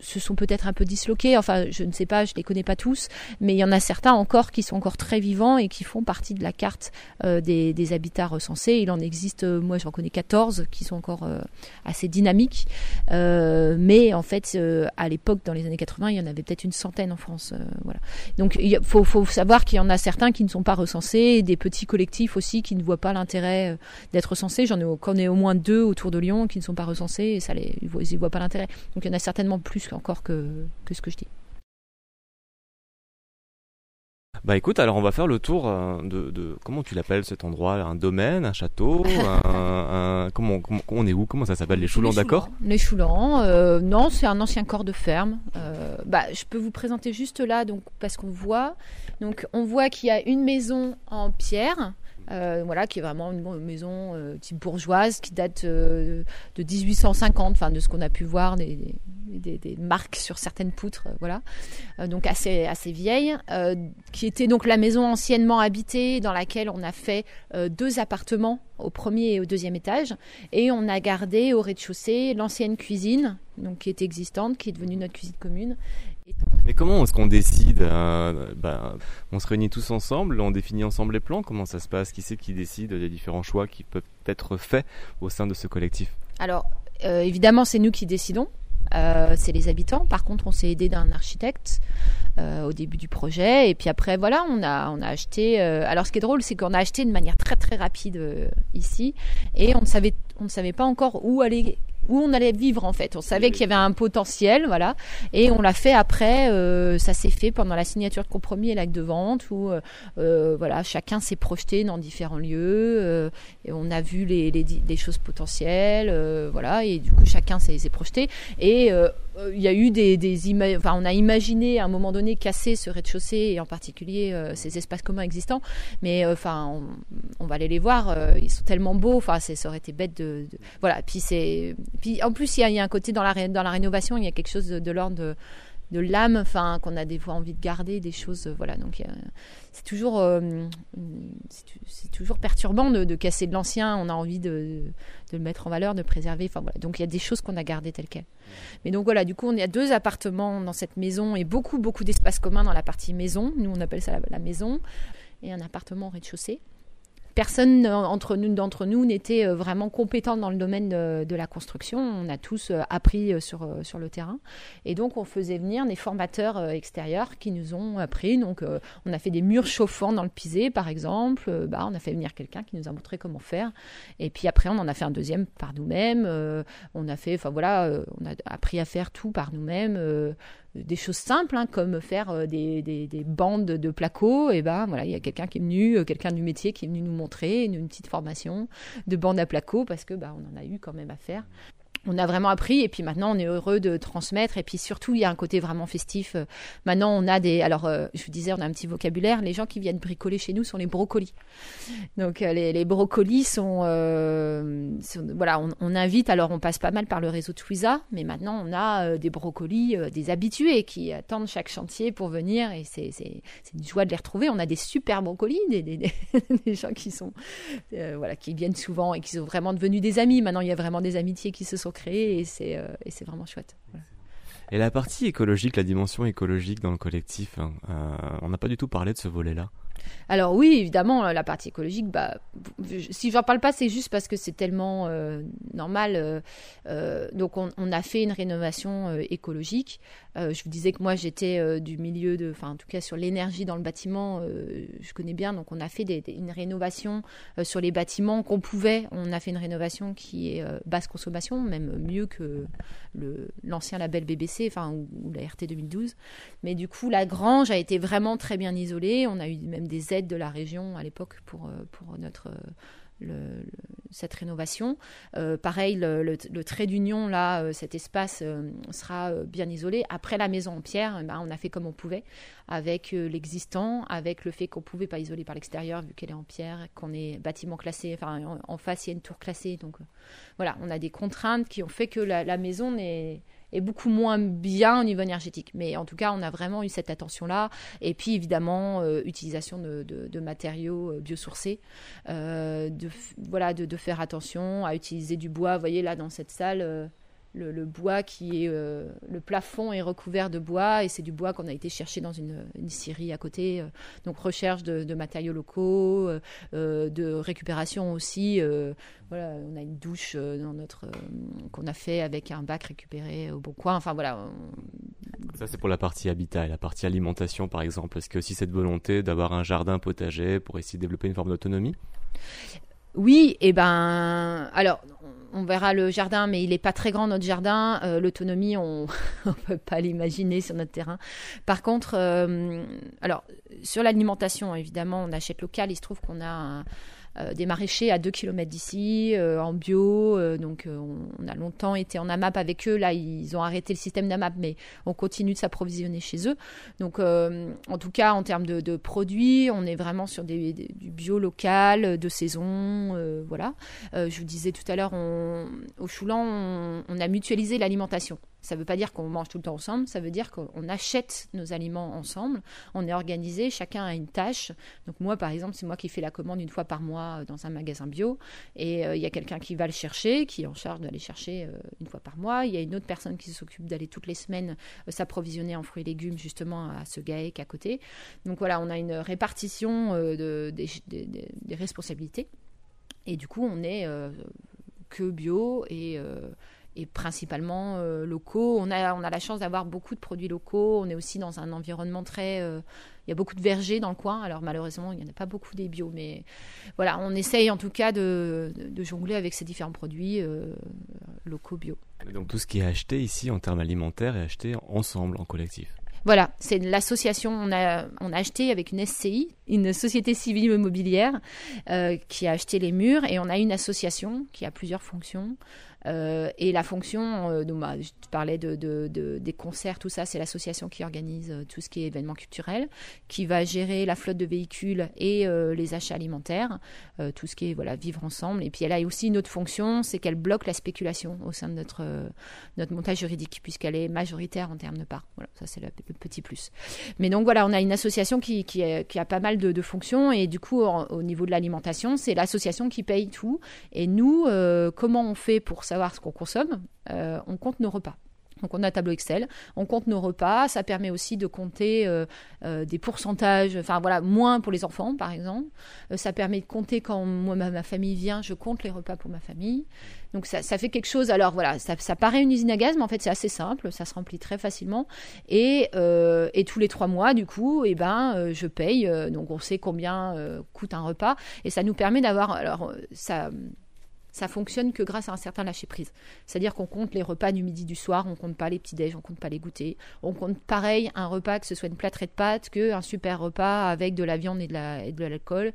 se sont peut-être un peu disloqués. Enfin, je ne sais pas, je les connais pas tous, mais il y en a certains encore qui sont encore très vivants et qui font partie de la carte euh, des, habitats recensés. Il en existe, euh, moi j'en connais 14 qui sont encore euh, assez dynamiques, mais en fait, à l'époque, dans les années 80, il y en avait peut-être une centaine en France. voilà. Donc, il faut, savoir qu'il y en a certains qui ne sont pas recensés, des petits collectifs aussi qui ne voient pas l'intérêt d'être recensés. J'en ai, connais au moins deux autour de Lyon qui ne sont pas recensés et ça les, ils ne voient pas l'intérêt. Donc, il y en a certainement plus encore que, ce que je dis. Bah écoute, alors on va faire le tour euh, de, comment tu l'appelles cet endroit, un domaine, un château, un, comment, on est où, comment ça s'appelle, les Choulans, d'accord? Les Choulans, euh, non, c'est un ancien corps de ferme. Euh, bah, je peux vous présenter juste là, donc parce qu'on voit, donc on voit qu'il y a une maison en pierre voilà, qui est vraiment une maison type bourgeoise qui date de 1850, enfin de ce qu'on a pu voir des, des, marques sur certaines poutres, voilà, donc assez assez vieille, qui était donc la maison anciennement habitée dans laquelle on a fait deux appartements au premier et au deuxième étage. Et on a gardé au rez-de-chaussée l'ancienne cuisine, donc qui est existante, qui est devenue notre cuisine commune. Mais comment est-ce qu'on décide euh, ben, On se réunit tous ensemble, on définit ensemble les plans. Comment ça se passe Qui c'est qui décide des différents choix qui peuvent être faits au sein de ce collectif? Alors, euh, évidemment, c'est nous qui décidons. Euh, c'est les habitants. Par contre, on s'est aidé d'un architecte au début du projet. Et puis après, voilà, on a, on a acheté. Alors, ce qui est drôle, c'est qu'on a acheté de manière très très rapide ici, et on savait, on ne savait pas encore où aller où on allait vivre en fait. On savait qu'il y avait un potentiel, voilà, et on l'a fait après. Euh, ça s'est fait pendant la signature de compromis et l'acte de vente où euh, euh, voilà, chacun s'est projeté dans différents lieux et on a vu les, les, choses potentielles, voilà, et du coup chacun s'est projeté et il y a eu des, des enfin on a imaginé à un moment donné casser ce rez-de-chaussée et en particulier ces espaces communs existants, mais enfin on, va aller les voir, ils sont tellement beaux, enfin ça aurait été bête de, de voilà, puis c'est en plus, il y, a un côté dans la, dans la rénovation, il y a quelque chose de, l'ordre de, de l'âme, enfin qu'on a des fois envie de garder, des choses, euh, voilà. Donc c'est toujours, euh, c'est toujours perturbant de, casser de l'ancien. On a envie de, de, le mettre en valeur, de préserver. Enfin voilà. Donc il y a des choses qu'on a gardées telles quelles. Mais donc voilà, du coup, on a deux appartements dans cette maison et beaucoup, beaucoup d'espaces communs dans la partie maison. Nous, on appelle ça la maison et un appartement au rez-de-chaussée personne d'entre nous n'était euh, vraiment compétent dans le domaine de, la construction. On a tous euh, appris euh, sur, sur le terrain. Et donc, on faisait venir des formateurs extérieurs qui nous ont appris. Donc, on a fait des murs chauffants dans le pisé, par exemple. Bah, on a fait venir quelqu'un qui nous a montré comment faire. Et puis après, on en a fait un deuxième par nous-mêmes. on a fait, enfin voilà, on a appris à faire tout par nous-mêmes des choses simples, hein, comme faire euh, des, des, des, bandes de placo. Et ben voilà, il y a quelqu'un qui est venu, euh, quelqu'un du métier qui est venu nous montrer une, petite formation de bandes à placo parce que bah, on en a eu quand même à faire on a vraiment appris et puis maintenant on est heureux de transmettre et puis surtout il y a un côté vraiment festif. Maintenant on a des alors euh, je vous disais on a un petit vocabulaire. Les gens qui viennent bricoler chez nous sont les brocolis. Donc euh, les, brocolis sont, euh, voilà on, invite alors on passe pas mal par le réseau Twiza mais maintenant on a des brocolis des habitués qui attendent chaque chantier pour venir et c'est c'est une joie de les retrouver. On a des super brocolis des, des, des gens qui sont voilà qui viennent souvent et qui sont vraiment devenus des amis. Maintenant il y a vraiment des amitiés qui se sont et euh, c'est vraiment chouette. Et la partie écologique, la dimension écologique dans le collectif, hein, euh, on n'a pas du tout parlé de ce volet-là. Alors oui, évidemment, la partie écologique, bah, si j'en parle pas, c'est juste parce que c'est tellement euh, normal. Euh, euh, donc on, a fait une rénovation écologique. je vous disais que moi j'étais du milieu de, enfin en tout cas sur l'énergie dans le bâtiment, je connais bien. Donc on a fait une rénovation sur les bâtiments qu'on pouvait. On a fait une rénovation qui est basse consommation, même mieux que l'ancien label BBC, enfin ou, ou, la RT 2012. Mais du coup la grange a été vraiment très bien isolée. On a eu même des aides de la région à l'époque pour, euh, notre, le, cette rénovation. Euh, pareil, le, trait d'union, là, euh, cet espace sera bien isolé. Après la maison en pierre, eh ben, on a fait comme on pouvait, avec l'existant, avec le fait qu'on ne pouvait pas isoler par l'extérieur, vu qu'elle est en pierre, qu'on est bâtiment classé, enfin, en, face, il y a une tour classée. Donc voilà, on a des contraintes qui ont fait que la maison n'est est beaucoup moins bien au niveau énergétique. Mais en tout cas, on a vraiment eu cette attention-là. Et puis, évidemment, euh, utilisation de, matériaux euh, biosourcés. Euh, de, voilà, de, faire attention à utiliser du bois. Vous voyez, là, dans cette salle, le, bois qui est euh, le plafond est recouvert de bois et c'est du bois qu'on a été chercher dans une, une scierie à côté. Euh. donc recherche de, matériaux locaux, euh, de récupération aussi. voilà, on a une douche dans notre qu'on a fait avec un bac récupéré au bon coin. Enfin voilà. Ça c'est pour la partie habitat et la partie alimentation par exemple. Est-ce que aussi cette volonté d'avoir un jardin potager pour essayer de développer une forme d'autonomie? Oui, et eh ben alors on verra le jardin, mais il n'est pas très grand notre jardin. Euh, l'autonomie, on ne peut pas l'imaginer sur notre terrain. Par contre, euh, alors sur l'alimentation, évidemment, on achète local. Il se trouve qu'on a des maraîchers à 2 km d'ici, en bio. donc, on, a longtemps été en AMAP avec eux. Là, ils ont arrêté le système d'AMAP, mais on continue de s'approvisionner chez eux. Donc, en tout cas, en termes de, produits, on est vraiment sur du bio local, de saison. voilà. je vous disais tout à l'heure, au Choulan, on a mutualisé l'alimentation. Ça ne veut pas dire qu'on mange tout le temps ensemble, ça veut dire qu'on achète nos aliments ensemble. On est organisé, chacun a une tâche. Donc moi, par exemple, c'est moi qui fais la commande une fois par mois euh, dans un magasin bio. Et euh, il y a quelqu'un qui va le chercher, qui est en charge d'aller chercher euh, une fois par mois. Il y a une autre personne qui s'occupe d'aller toutes les semaines s'approvisionner en fruits et légumes justement à ce GAEC à côté. Donc voilà, on a une répartition de, des, responsabilités. Et du coup, on est que bio et et principalement euh, locaux. On a, on a la chance d'avoir beaucoup de produits locaux. On est aussi dans un environnement très. Euh, il y a beaucoup de vergers dans le coin. Alors malheureusement, il n'y en a pas beaucoup des bio, mais voilà, on essaye en tout cas de, de, jongler avec ces différents produits euh, locaux bio. donc tout ce qui est acheté ici en termes alimentaires est acheté ensemble, en collectif. Voilà, c'est l'association. On a, on a acheté avec une SCI, une société civile immobilière, qui a acheté les murs, et on a une association qui a plusieurs fonctions. Euh, et la fonction, euh, donc, bah, je parlais de, des concerts, tout ça, c'est l'association qui organise euh, tout ce qui est événement culturel, qui va gérer la flotte de véhicules et les achats alimentaires, tout ce qui est voilà vivre ensemble. Et puis elle a aussi une autre fonction, c'est qu'elle bloque la spéculation au sein de notre notre montage juridique, puisqu'elle est majoritaire en termes de parts. Voilà, ça c'est le, petit plus. Mais donc voilà, on a une association qui, qui, a pas mal de, fonctions et du coup au niveau de l'alimentation, c'est l'association qui paye tout. Et nous, comment on fait pour savoir ce qu'on consomme, euh, on compte nos repas. Donc on a un tableau Excel, on compte nos repas, ça permet aussi de compter euh, euh, des pourcentages, enfin voilà, moins pour les enfants par exemple. ça permet de compter quand moi ma, famille vient, je compte les repas pour ma famille. Donc ça, fait quelque chose. Alors voilà, ça, paraît une usine à gaz, mais en fait c'est assez simple, ça se remplit très facilement. Et, et tous les trois mois du coup, eh ben je paye. donc on sait combien coûte un repas et ça nous permet d'avoir alors ça ça fonctionne que grâce à un certain lâcher prise. C'est-à-dire qu'on compte les repas du midi du soir, on compte pas les petits déj, on compte pas les goûters. On compte pareil un repas que ce soit une plâtrée de pâtes que un super repas avec de la viande et de l'alcool.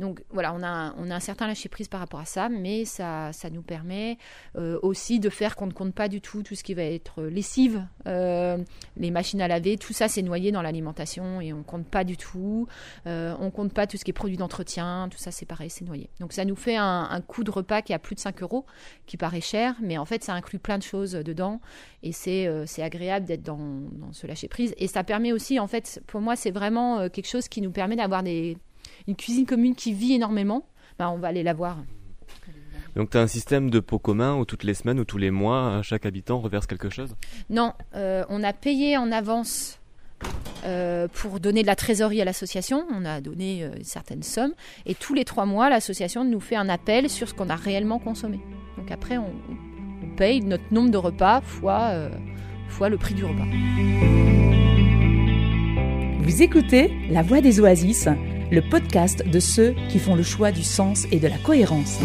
Donc voilà, on a un certain lâcher prise par rapport à ça, mais ça nous permet euh, aussi de faire qu'on ne compte pas du tout tout ce qui va être lessive, euh, les machines à laver, tout ça c'est noyé dans l'alimentation et on compte pas du tout. Euh, on compte pas tout ce qui est produit d'entretien, tout ça c'est pareil, c'est noyé. Donc ça nous fait un, un coût de repas qui à plus de 5 euros, qui paraît cher, mais en fait, ça inclut plein de choses dedans. Et c'est euh, agréable d'être dans, ce lâcher-prise. Et ça permet aussi, en fait, pour moi, c'est vraiment euh, quelque chose qui nous permet d'avoir une cuisine commune qui vit énormément. Ben, on va aller la voir. Donc tu as un système de pots communs où toutes les semaines ou tous les mois, chaque habitant reverse quelque chose? Non, euh, on a payé en avance euh, pour donner de la trésorerie à l'association. On a donné euh, une certaine somme. Et tous les trois mois, l'association nous fait un appel sur ce qu'on a réellement consommé. Donc après, on, paye notre nombre de repas fois, euh, fois le prix du repas. Vous écoutez La Voix des Oasis, le podcast de ceux qui font le choix du sens et de la cohérence.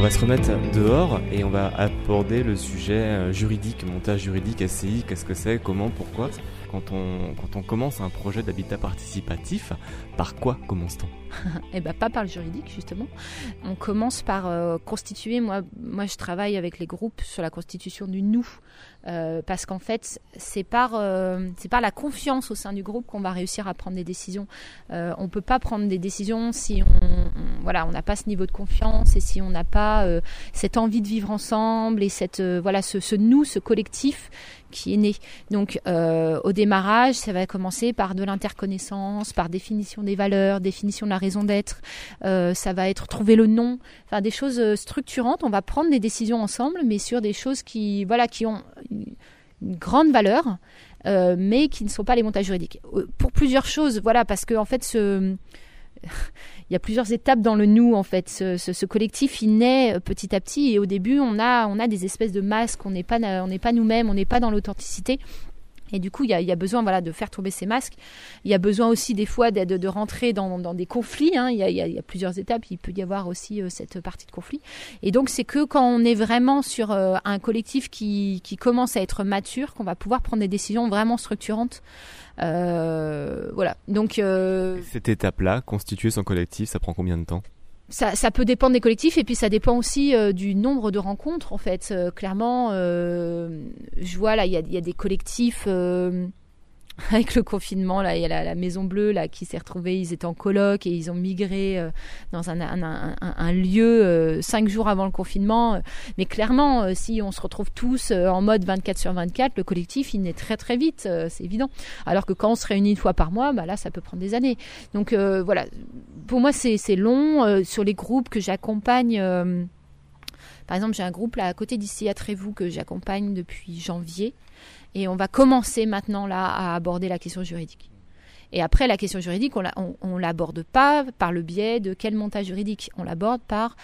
On va se remettre dehors et on va aborder le sujet euh, juridique, montage juridique, SCI, qu'est-ce que c'est, comment, pourquoi. Quand on, commence un projet d'habitat participatif, par quoi commence-t-on? Eh bien, pas par le juridique, justement. On commence par euh, constituer, moi, je travaille avec les groupes sur la constitution du nous. Euh, parce qu'en fait, c'est par, c'est par la confiance au sein du groupe qu'on va réussir à prendre des décisions. On peut pas prendre des décisions si on, voilà, on n'a pas ce niveau de confiance et si on n'a pas cette envie de vivre ensemble et cette, voilà, ce, nous, ce collectif qui est né. Donc au démarrage, ça va commencer par de l'interconnaissance, par définition des valeurs, définition de la raison d'être. ça va être trouver le nom, enfin des choses structurantes. On va prendre des décisions ensemble, mais sur des choses qui, voilà, qui ont une, grande valeur, euh, mais qui ne sont pas les montages juridiques. Euh, pour plusieurs choses, voilà, parce que en fait, ce... il y a plusieurs étapes dans le nous en fait. Ce, collectif il naît euh, petit à petit et au début on a on a des espèces de masques. On n'est pas on n'est pas nous-mêmes, on n'est pas dans l'authenticité. Et du coup, il y a, besoin voilà, de faire tomber ces masques. Il y a besoin aussi des fois de, rentrer dans, des conflits. Hein. Il, y a, plusieurs étapes. Il peut y avoir aussi euh, cette partie de conflit. Et donc, c'est que quand on est vraiment sur euh, un collectif qui, commence à être mature, qu'on va pouvoir prendre des décisions vraiment structurantes. Euh, voilà. Donc, cette étape-là, constituer son collectif, ça prend combien de temps? Ça, peut dépendre des collectifs et puis ça dépend aussi euh, du nombre de rencontres en fait. Euh, clairement, euh, je vois là, il y y a, des collectifs avec le confinement, là, il y a la, Maison Bleue là qui s'est retrouvée. Ils étaient en coloc et ils ont migré euh, dans un, lieu euh, cinq jours avant le confinement. Mais clairement, euh, si on se retrouve tous en mode 24 sur 24, le collectif il naît très très vite, c'est évident. Alors que quand on se réunit une fois par mois, bah là, ça peut prendre des années. Donc voilà, pour moi c'est long. sur les groupes que j'accompagne. par exemple, j'ai un groupe là à côté d'ici à Trévoux que j'accompagne depuis janvier. Et on va commencer maintenant là à aborder la question juridique. Et après, la question juridique, on ne l'aborde pas par le biais de quel montage juridique. On l'aborde par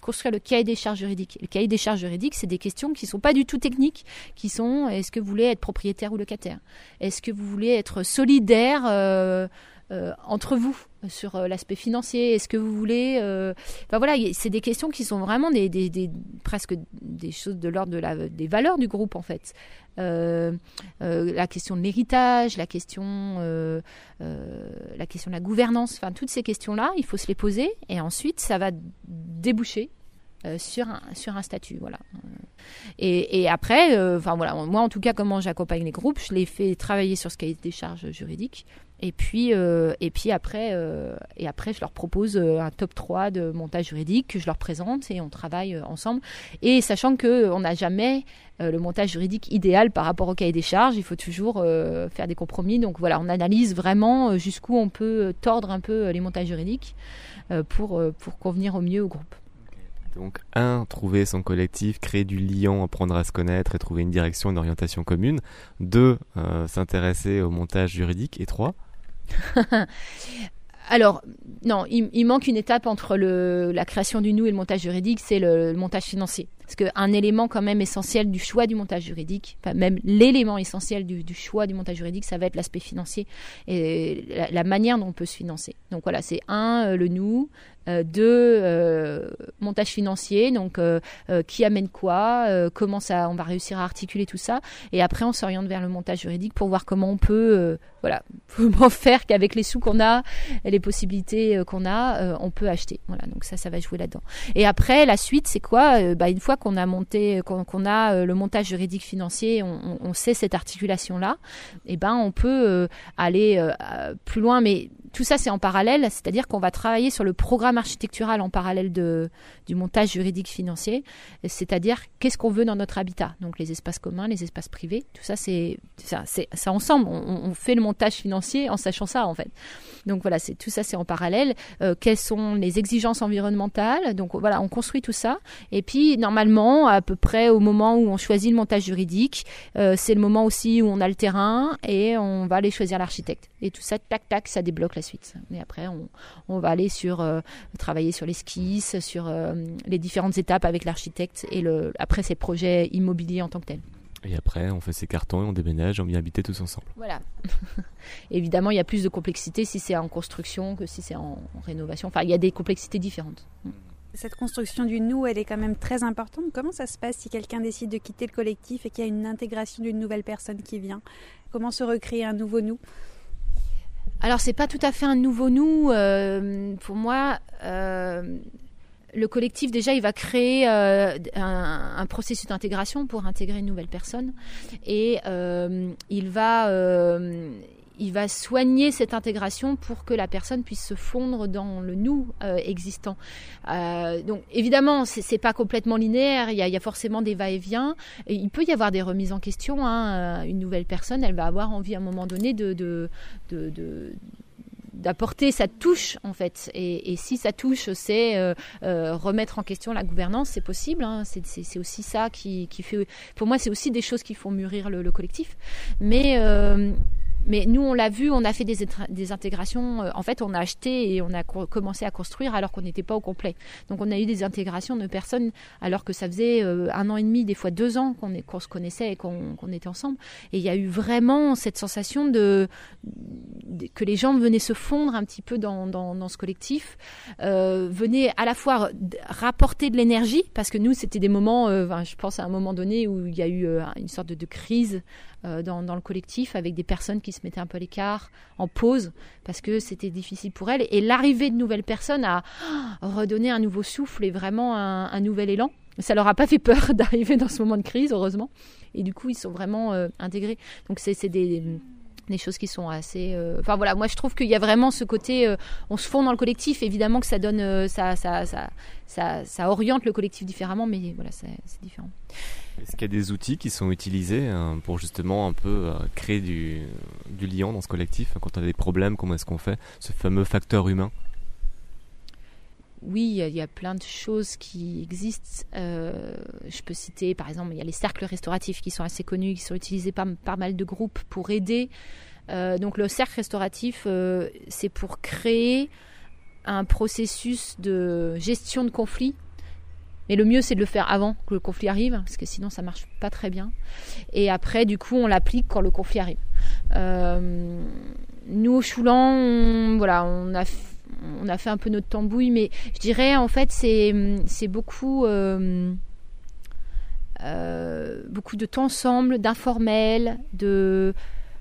construire le cahier des charges juridiques. Le cahier des charges juridiques, c'est des questions qui ne sont pas du tout techniques, qui sont est-ce que vous voulez être propriétaire ou locataire? Est-ce que vous voulez être solidaire euh, euh, entre vous sur euh, l'aspect financier Est-ce que vous voulez euh, Enfin voilà, c'est des questions qui sont vraiment des, presque des choses de l'ordre de la, des valeurs du groupe en fait. la question de l'héritage, la question, la question de la gouvernance, enfin toutes ces questions-là, il faut se les poser et ensuite ça va déboucher sur un, sur un statut voilà et, et après enfin voilà moi en tout cas comment j'accompagne les groupes je les fais travailler sur ce cahier des charges juridiques et puis, euh, et puis après, euh, et après, je leur propose euh, un top 3 de montage juridique que je leur présente et on travaille ensemble. Et sachant qu'on n'a jamais le montage juridique idéal par rapport au cahier des charges, il faut toujours faire des compromis. Donc voilà, on analyse vraiment jusqu'où on peut tordre un peu les montages juridiques pour, pour convenir au mieux au groupe. Donc, un, trouver son collectif, créer du lien, apprendre à se connaître et trouver une direction, une orientation commune. Deux, s'intéresser au montage juridique. Et trois, Alors, non, il, manque une étape entre le, la création du nous et le montage juridique, c'est le, montage financier. Parce qu'un élément quand même essentiel du choix du montage juridique, même l'élément essentiel du, choix du montage juridique, ça va être l'aspect financier et la, manière dont on peut se financer. Donc voilà, c'est un, euh, le nous, euh, deux, euh, montage financier, donc qui amène quoi, comment ça, on va réussir à articuler tout ça, et après on s'oriente vers le montage juridique pour voir comment on peut, voilà, comment faire qu'avec les sous qu'on a, et les possibilités qu'on a, on peut acheter. Voilà, donc ça, ça va jouer là-dedans. Et après, la suite, c'est quoi? Bah, Une fois qu'on a monté, qu'on a euh, le montage juridique financier, on, sait cette articulation là, eh ben on peut euh, aller euh, plus loin, mais tout ça, c'est en parallèle, c'est-à-dire qu'on va travailler sur le programme architectural en parallèle de, du montage juridique financier, c'est-à-dire qu'est-ce qu'on veut dans notre habitat, donc les espaces communs, les espaces privés, tout ça, c'est ça, ça ensemble. On, fait le montage financier en sachant ça, en fait. Donc voilà, c'est tout ça, c'est en parallèle. Euh, quelles sont les exigences environnementales? Donc voilà, on construit tout ça, et puis normalement, à peu près au moment où on choisit le montage juridique, euh, c'est le moment aussi où on a le terrain et on va aller choisir l'architecte. Et tout ça, tac tac, ça débloque suite. Mais après, on, va aller sur euh, travailler sur l'esquisse, sur euh, les différentes étapes avec l'architecte et le, après ces projets immobiliers en tant que tels. Et après, on fait ses cartons et on déménage, on vient habiter tous ensemble. Voilà. Évidemment, il y a plus de complexité si c'est en construction que si c'est en, rénovation. Enfin, il y a des complexités différentes. Cette construction du nous, elle est quand même très importante. Comment ça se passe si quelqu'un décide de quitter le collectif et qu'il y a une intégration d'une nouvelle personne qui vient? Comment se recréer un nouveau nous? Alors c'est pas tout à fait un nouveau nous. Euh, pour moi, euh, le collectif déjà il va créer euh, un, processus d'intégration pour intégrer une nouvelle personne et il va il va soigner cette intégration pour que la personne puisse se fondre dans le nous euh, existant. Euh, donc évidemment, c'est pas complètement linéaire. Il y, a, forcément des va-et-vient. Il peut y avoir des remises en question. Hein. Une nouvelle personne, elle va avoir envie à un moment donné de, d'apporter sa touche en fait. Et, si sa touche c'est euh, remettre en question la gouvernance, c'est possible. Hein. C'est aussi ça qui, fait. Pour moi, c'est aussi des choses qui font mûrir le, collectif. Mais mais nous, on l'a vu, on a fait des, des intégrations. Euh, en fait, on a acheté et on a commencé à construire alors qu'on n'était pas au complet. Donc, on a eu des intégrations de personnes alors que ça faisait euh, un an et demi, des fois deux ans qu'on se connaissait et qu'on était ensemble. Et il y a eu vraiment cette sensation de, que les gens venaient se fondre un petit peu dans, dans, ce collectif, euh, venaient à la fois rapporter de l'énergie parce que nous, c'était des moments. Euh, je pense à un moment donné où il y a eu une sorte de, crise euh, dans, le collectif avec des personnes qui se mettaient un peu à l'écart, en pause, parce que c'était difficile pour elles. Et l'arrivée de nouvelles personnes a redonné un nouveau souffle et vraiment un, nouvel élan. Ça leur a pas fait peur d'arriver dans ce moment de crise, heureusement. Et du coup, ils sont vraiment euh, intégrés. Donc c'est des, choses qui sont assez. Euh, enfin voilà, moi je trouve qu'il y a vraiment ce côté, on se fond dans le collectif. Évidemment que ça donne, ça, ça, ça, ça oriente le collectif différemment, mais voilà, c'est différent. Est-ce qu'il y a des outils qui sont utilisés euh, pour justement un peu euh, créer du, lien dans ce collectif Quand on a des problèmes, comment est-ce qu'on fait Ce fameux facteur humain? Oui, il y, a plein de choses qui existent. Euh, je peux citer, par exemple, il y a les cercles restauratifs qui sont assez connus, qui sont utilisés par pas mal de groupes pour aider. donc le cercle restauratif, c'est pour créer un processus de gestion de conflits mais le mieux, c'est de le faire avant que le conflit arrive, parce que sinon, ça marche pas très bien. Et après, du coup, on l'applique quand le conflit arrive. Euh, nous, au Choulan, on, voilà, on a, on a fait un peu notre tambouille, mais je dirais, en fait, c'est beaucoup. Euh, euh, beaucoup de temps ensemble, d'informel, de,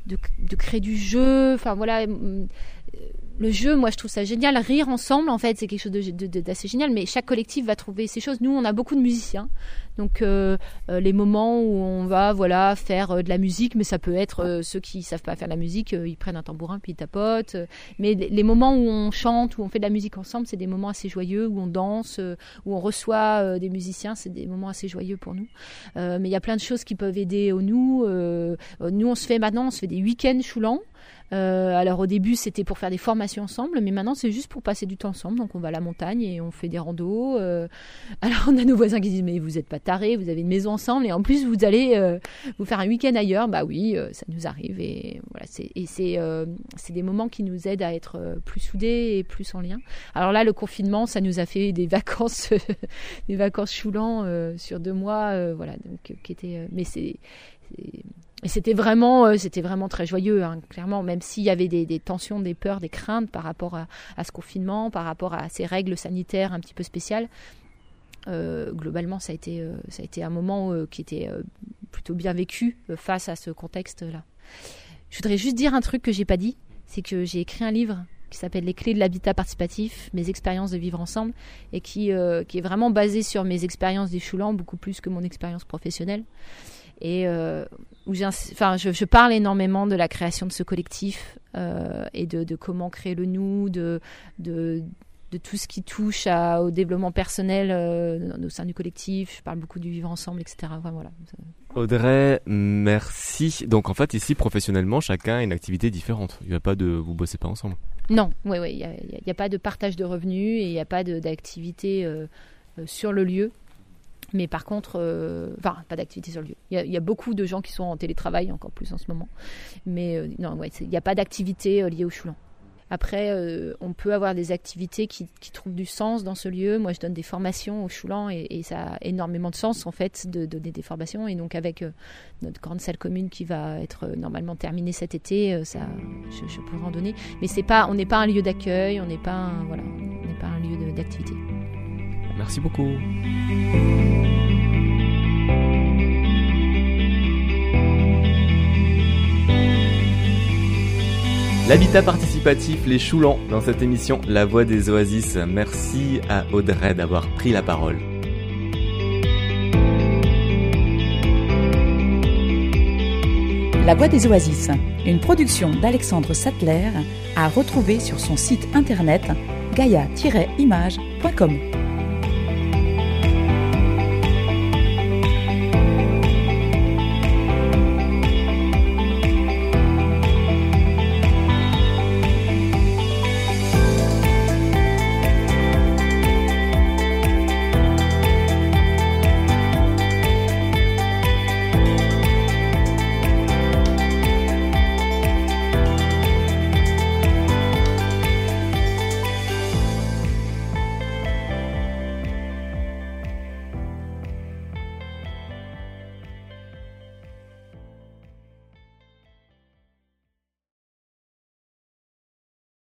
de, de, créer du jeu. Enfin voilà, le jeu, moi, je trouve ça génial. Rire ensemble, en fait, c'est quelque chose d'assez génial. Mais chaque collectif va trouver ses choses. Nous, on a beaucoup de musiciens, donc euh, euh, les moments où on va, voilà, faire euh, de la musique, mais ça peut être ceux qui savent pas faire de la musique, ils prennent un tambourin puis ils tapotent. mais les moments où on chante, où on fait de la musique ensemble, c'est des moments assez joyeux, où on danse, où on reçoit des musiciens, c'est des moments assez joyeux pour nous. mais il y a plein de choses qui peuvent aider au nous. nous, on se fait maintenant, on se fait des week-ends choulants. Euh, alors au début c'était pour faire des formations ensemble, mais maintenant c'est juste pour passer du temps ensemble. Donc on va à la montagne et on fait des randos. Euh. Alors on a nos voisins qui disent mais vous êtes pas tarés, vous avez une maison ensemble et en plus vous allez euh, vous faire un week-end ailleurs. Bah oui, ça nous arrive et voilà. Et c'est c'est des moments qui nous aident à être plus soudés et plus en lien. Alors là le confinement ça nous a fait des vacances des vacances choulants sur deux mois, voilà. Donc qui était mais c'est et c'était vraiment, euh, c'était vraiment très joyeux, hein, clairement, même s'il y avait des, tensions, des peurs, des craintes par rapport à, ce confinement, par rapport à ces règles sanitaires un petit peu spéciales. Euh, globalement, ça a été, euh, ça a été un moment qui était plutôt bien vécu face à ce contexte-là. Je voudrais juste dire un truc que j'ai pas dit, c'est que j'ai écrit un livre qui s'appelle Les clés de l'habitat participatif, mes expériences de vivre ensemble, et qui, qui est vraiment basé sur mes expériences d'échoulant, beaucoup plus que mon expérience professionnelle et euh, où enfin, je, je, parle énormément de la création de ce collectif euh, et de, de, comment créer le nous, de, de, de tout ce qui touche à, au développement personnel euh, au sein du collectif. Je parle beaucoup du vivre ensemble, etc. Enfin, voilà. Audrey, merci. Donc en fait ici professionnellement, chacun a une activité différente. Il n'y a pas de vous bossez pas ensemble. Non, oui, oui, il n'y a, a, pas de partage de revenus et il n'y a pas d'activité euh, sur le lieu. Mais par contre, euh, enfin, pas d'activité sur le lieu. Il y, a, beaucoup de gens qui sont en télétravail, encore plus en ce moment. Mais euh, non, il n'y a pas d'activité euh, liée au choulan. Après, on peut avoir des activités qui, trouvent du sens dans ce lieu. Moi, je donne des formations au Choulan et, ça a énormément de sens, en fait, de donner des formations. Et donc, avec notre grande salle commune qui va être normalement terminée cet été, ça, je, pourrais en donner. Mais c'est pas, on n'est pas un lieu d'accueil, on n'est pas, voilà, on n'est pas un lieu d'activité. Merci beaucoup. L'habitat participatif, les choulants dans cette émission La Voix des Oasis. Merci à Audrey d'avoir pris la parole. La Voix des Oasis, une production d'Alexandre Sattler à retrouver sur son site internet gaia-image.com.